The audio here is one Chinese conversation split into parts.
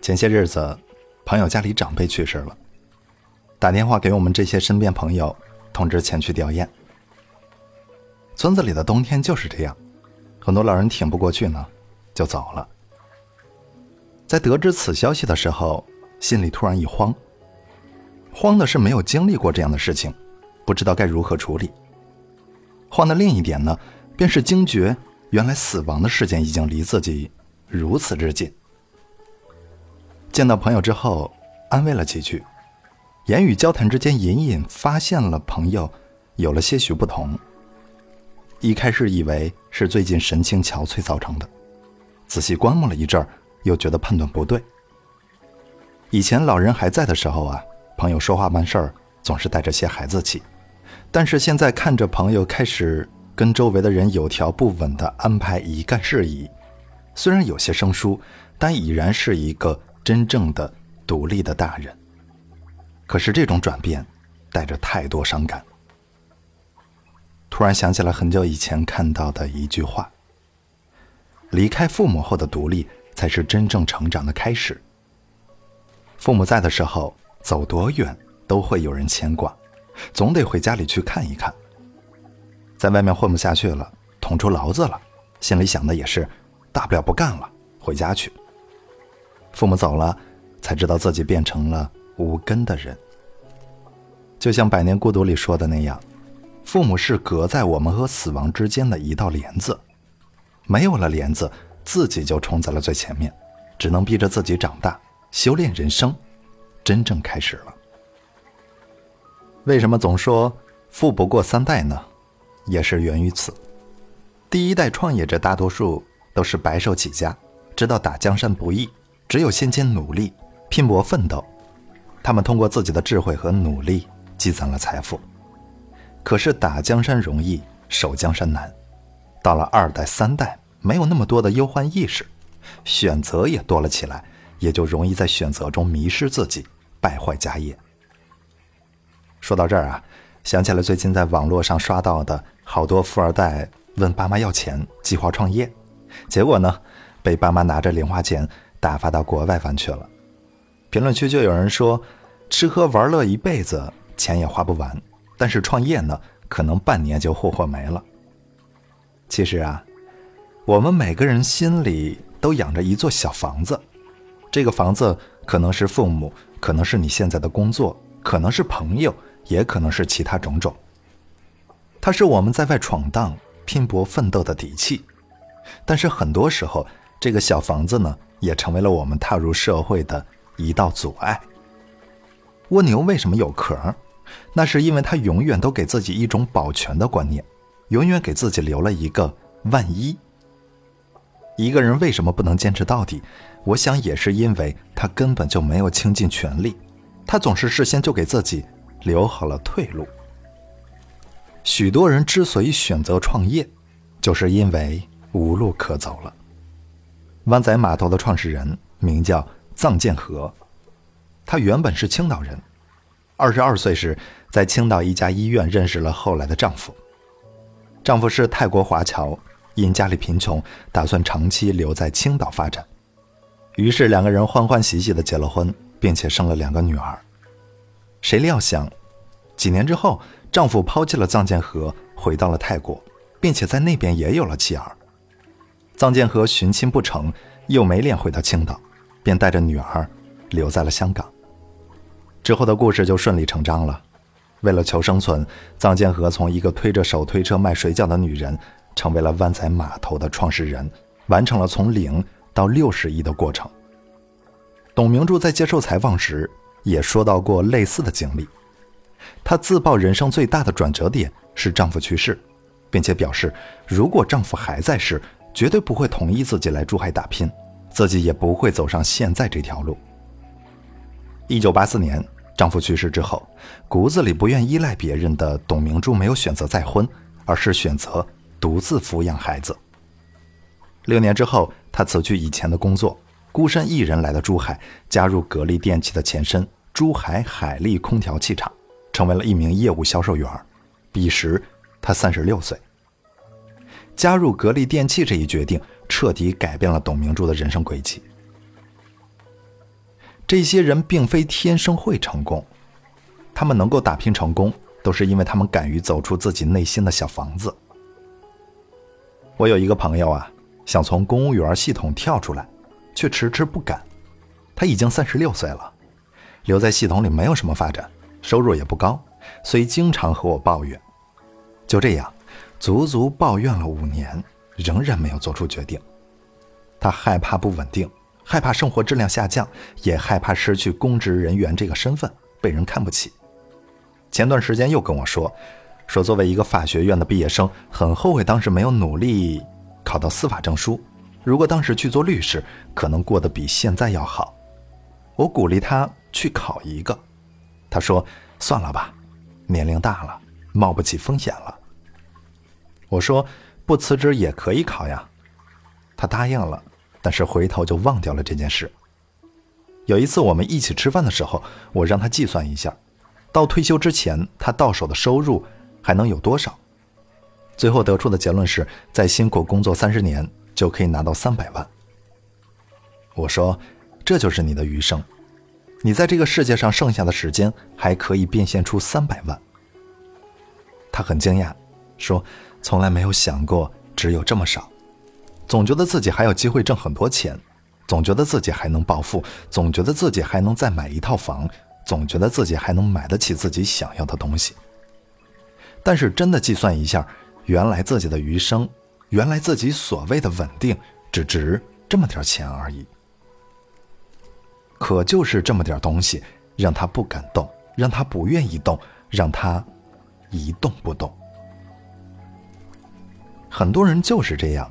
前些日子，朋友家里长辈去世了，打电话给我们这些身边朋友，通知前去吊唁。村子里的冬天就是这样，很多老人挺不过去呢，就走了。在得知此消息的时候，心里突然一慌。慌的是没有经历过这样的事情，不知道该如何处理。慌的另一点呢，便是惊觉原来死亡的事件已经离自己如此之近。见到朋友之后，安慰了几句，言语交谈之间，隐隐发现了朋友有了些许不同。一开始以为是最近神情憔悴造成的，仔细观摩了一阵儿，又觉得判断不对。以前老人还在的时候啊。朋友说话办事儿总是带着些孩子气，但是现在看着朋友开始跟周围的人有条不紊地安排一干事宜，虽然有些生疏，但已然是一个真正的独立的大人。可是这种转变带着太多伤感。突然想起了很久以前看到的一句话：离开父母后的独立才是真正成长的开始。父母在的时候。走多远都会有人牵挂，总得回家里去看一看。在外面混不下去了，捅出娄子了，心里想的也是，大不了不干了，回家去。父母走了，才知道自己变成了无根的人。就像《百年孤独》里说的那样，父母是隔在我们和死亡之间的一道帘子，没有了帘子，自己就冲在了最前面，只能逼着自己长大，修炼人生。真正开始了。为什么总说富不过三代呢？也是源于此。第一代创业者大多数都是白手起家，知道打江山不易，只有先前努力、拼搏奋斗，他们通过自己的智慧和努力积攒了财富。可是打江山容易，守江山难。到了二代、三代，没有那么多的忧患意识，选择也多了起来，也就容易在选择中迷失自己。败坏家业。说到这儿啊，想起了最近在网络上刷到的好多富二代问爸妈要钱，计划创业，结果呢，被爸妈拿着零花钱打发到国外玩去了。评论区就有人说，吃喝玩乐一辈子，钱也花不完，但是创业呢，可能半年就霍霍没了。其实啊，我们每个人心里都养着一座小房子，这个房子可能是父母。可能是你现在的工作，可能是朋友，也可能是其他种种。它是我们在外闯荡、拼搏奋斗的底气，但是很多时候，这个小房子呢，也成为了我们踏入社会的一道阻碍。蜗牛为什么有壳？那是因为它永远都给自己一种保全的观念，永远给自己留了一个万一。一个人为什么不能坚持到底？我想也是因为他根本就没有倾尽全力，他总是事先就给自己留好了退路。许多人之所以选择创业，就是因为无路可走了。湾仔码头的创始人名叫臧建和，他原本是青岛人，二十二岁时在青岛一家医院认识了后来的丈夫。丈夫是泰国华侨。因家里贫穷，打算长期留在青岛发展，于是两个人欢欢喜喜的结了婚，并且生了两个女儿。谁料想，几年之后，丈夫抛弃了臧建和，回到了泰国，并且在那边也有了妻儿。臧建和寻亲不成，又没脸回到青岛，便带着女儿留在了香港。之后的故事就顺理成章了。为了求生存，臧建和从一个推着手推车卖水饺的女人。成为了湾仔码头的创始人，完成了从零到六十亿的过程。董明珠在接受采访时也说到过类似的经历。她自曝人生最大的转折点是丈夫去世，并且表示如果丈夫还在世，绝对不会同意自己来珠海打拼，自己也不会走上现在这条路。一九八四年，丈夫去世之后，骨子里不愿依赖别人的董明珠没有选择再婚，而是选择。独自抚养孩子。六年之后，她辞去以前的工作，孤身一人来到珠海，加入格力电器的前身珠海海力空调器厂，成为了一名业务销售员。彼时，她三十六岁。加入格力电器这一决定，彻底改变了董明珠的人生轨迹。这些人并非天生会成功，他们能够打拼成功，都是因为他们敢于走出自己内心的小房子。我有一个朋友啊，想从公务员系统跳出来，却迟迟不敢。他已经三十六岁了，留在系统里没有什么发展，收入也不高，所以经常和我抱怨。就这样，足足抱怨了五年，仍然没有做出决定。他害怕不稳定。害怕生活质量下降，也害怕失去公职人员这个身份，被人看不起。前段时间又跟我说，说作为一个法学院的毕业生，很后悔当时没有努力考到司法证书。如果当时去做律师，可能过得比现在要好。我鼓励他去考一个，他说算了吧，年龄大了，冒不起风险了。我说不辞职也可以考呀，他答应了。但是回头就忘掉了这件事。有一次我们一起吃饭的时候，我让他计算一下，到退休之前他到手的收入还能有多少。最后得出的结论是，再辛苦工作三十年就可以拿到三百万。我说，这就是你的余生，你在这个世界上剩下的时间还可以变现出三百万。他很惊讶，说从来没有想过只有这么少。总觉得自己还有机会挣很多钱，总觉得自己还能暴富，总觉得自己还能再买一套房，总觉得自己还能买得起自己想要的东西。但是真的计算一下，原来自己的余生，原来自己所谓的稳定，只值这么点钱而已。可就是这么点东西，让他不敢动，让他不愿意动，让他一动不动。很多人就是这样。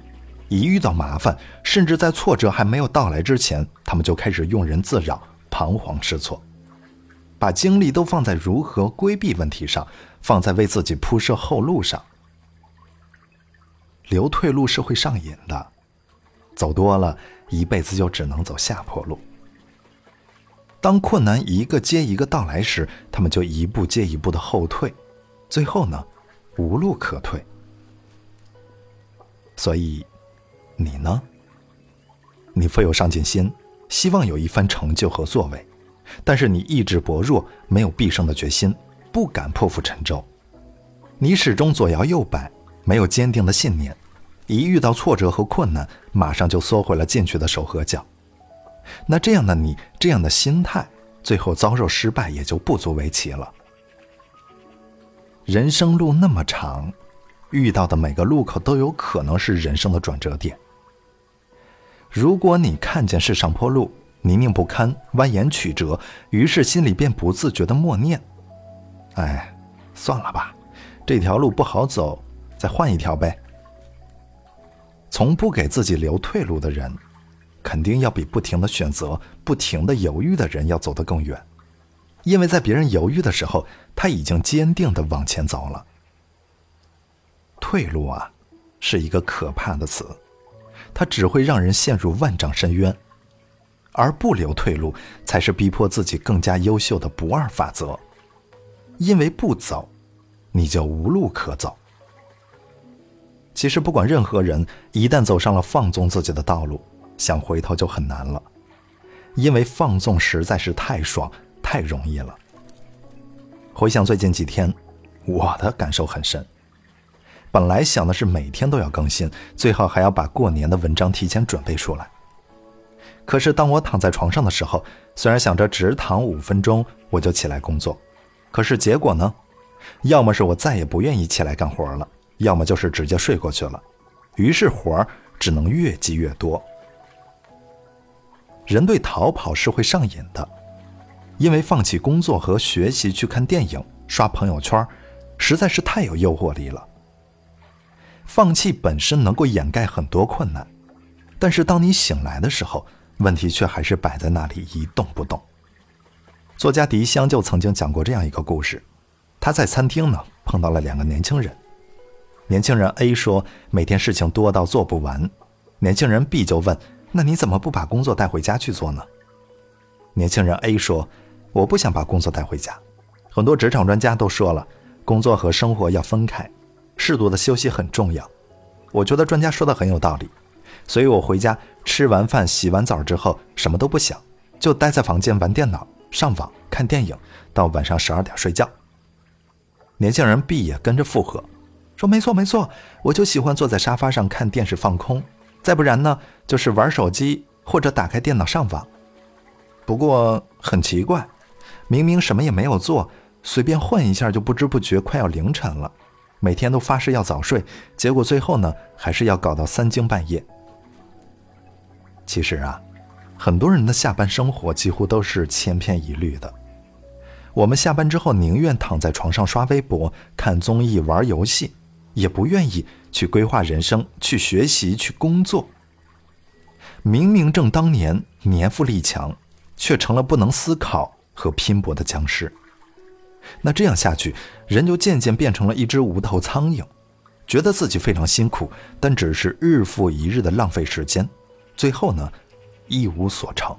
一遇到麻烦，甚至在挫折还没有到来之前，他们就开始庸人自扰、彷徨失措，把精力都放在如何规避问题上，放在为自己铺设后路上。留退路是会上瘾的，走多了，一辈子就只能走下坡路。当困难一个接一个到来时，他们就一步接一步的后退，最后呢，无路可退。所以。你呢？你富有上进心，希望有一番成就和作为，但是你意志薄弱，没有必胜的决心，不敢破釜沉舟。你始终左摇右摆，没有坚定的信念，一遇到挫折和困难，马上就缩回了进去的手和脚。那这样的你，这样的心态，最后遭受失败也就不足为奇了。人生路那么长，遇到的每个路口都有可能是人生的转折点。如果你看见是上坡路，泥泞不堪，蜿蜒曲折，于是心里便不自觉的默念：“哎，算了吧，这条路不好走，再换一条呗。”从不给自己留退路的人，肯定要比不停的选择、不停的犹豫的人要走得更远，因为在别人犹豫的时候，他已经坚定的往前走了。退路啊，是一个可怕的词。它只会让人陷入万丈深渊，而不留退路，才是逼迫自己更加优秀的不二法则。因为不走，你就无路可走。其实，不管任何人，一旦走上了放纵自己的道路，想回头就很难了，因为放纵实在是太爽、太容易了。回想最近几天，我的感受很深。本来想的是每天都要更新，最好还要把过年的文章提前准备出来。可是当我躺在床上的时候，虽然想着只躺五分钟我就起来工作，可是结果呢？要么是我再也不愿意起来干活了，要么就是直接睡过去了。于是活儿只能越积越多。人对逃跑是会上瘾的，因为放弃工作和学习去看电影、刷朋友圈，实在是太有诱惑力了。放弃本身能够掩盖很多困难，但是当你醒来的时候，问题却还是摆在那里一动不动。作家迪香就曾经讲过这样一个故事：他在餐厅呢碰到了两个年轻人，年轻人 A 说每天事情多到做不完，年轻人 B 就问那你怎么不把工作带回家去做呢？年轻人 A 说我不想把工作带回家，很多职场专家都说了，工作和生活要分开。适度的休息很重要，我觉得专家说的很有道理，所以我回家吃完饭、洗完澡之后什么都不想，就待在房间玩电脑、上网、看电影，到晚上十二点睡觉。年轻人 B 也跟着附和，说：“没错没错，我就喜欢坐在沙发上看电视放空，再不然呢，就是玩手机或者打开电脑上网。不过很奇怪，明明什么也没有做，随便混一下就不知不觉快要凌晨了。”每天都发誓要早睡，结果最后呢，还是要搞到三更半夜。其实啊，很多人的下班生活几乎都是千篇一律的。我们下班之后宁愿躺在床上刷微博、看综艺、玩游戏，也不愿意去规划人生、去学习、去工作。明明正当年，年富力强，却成了不能思考和拼搏的僵尸。那这样下去，人就渐渐变成了一只无头苍蝇，觉得自己非常辛苦，但只是日复一日的浪费时间，最后呢，一无所成。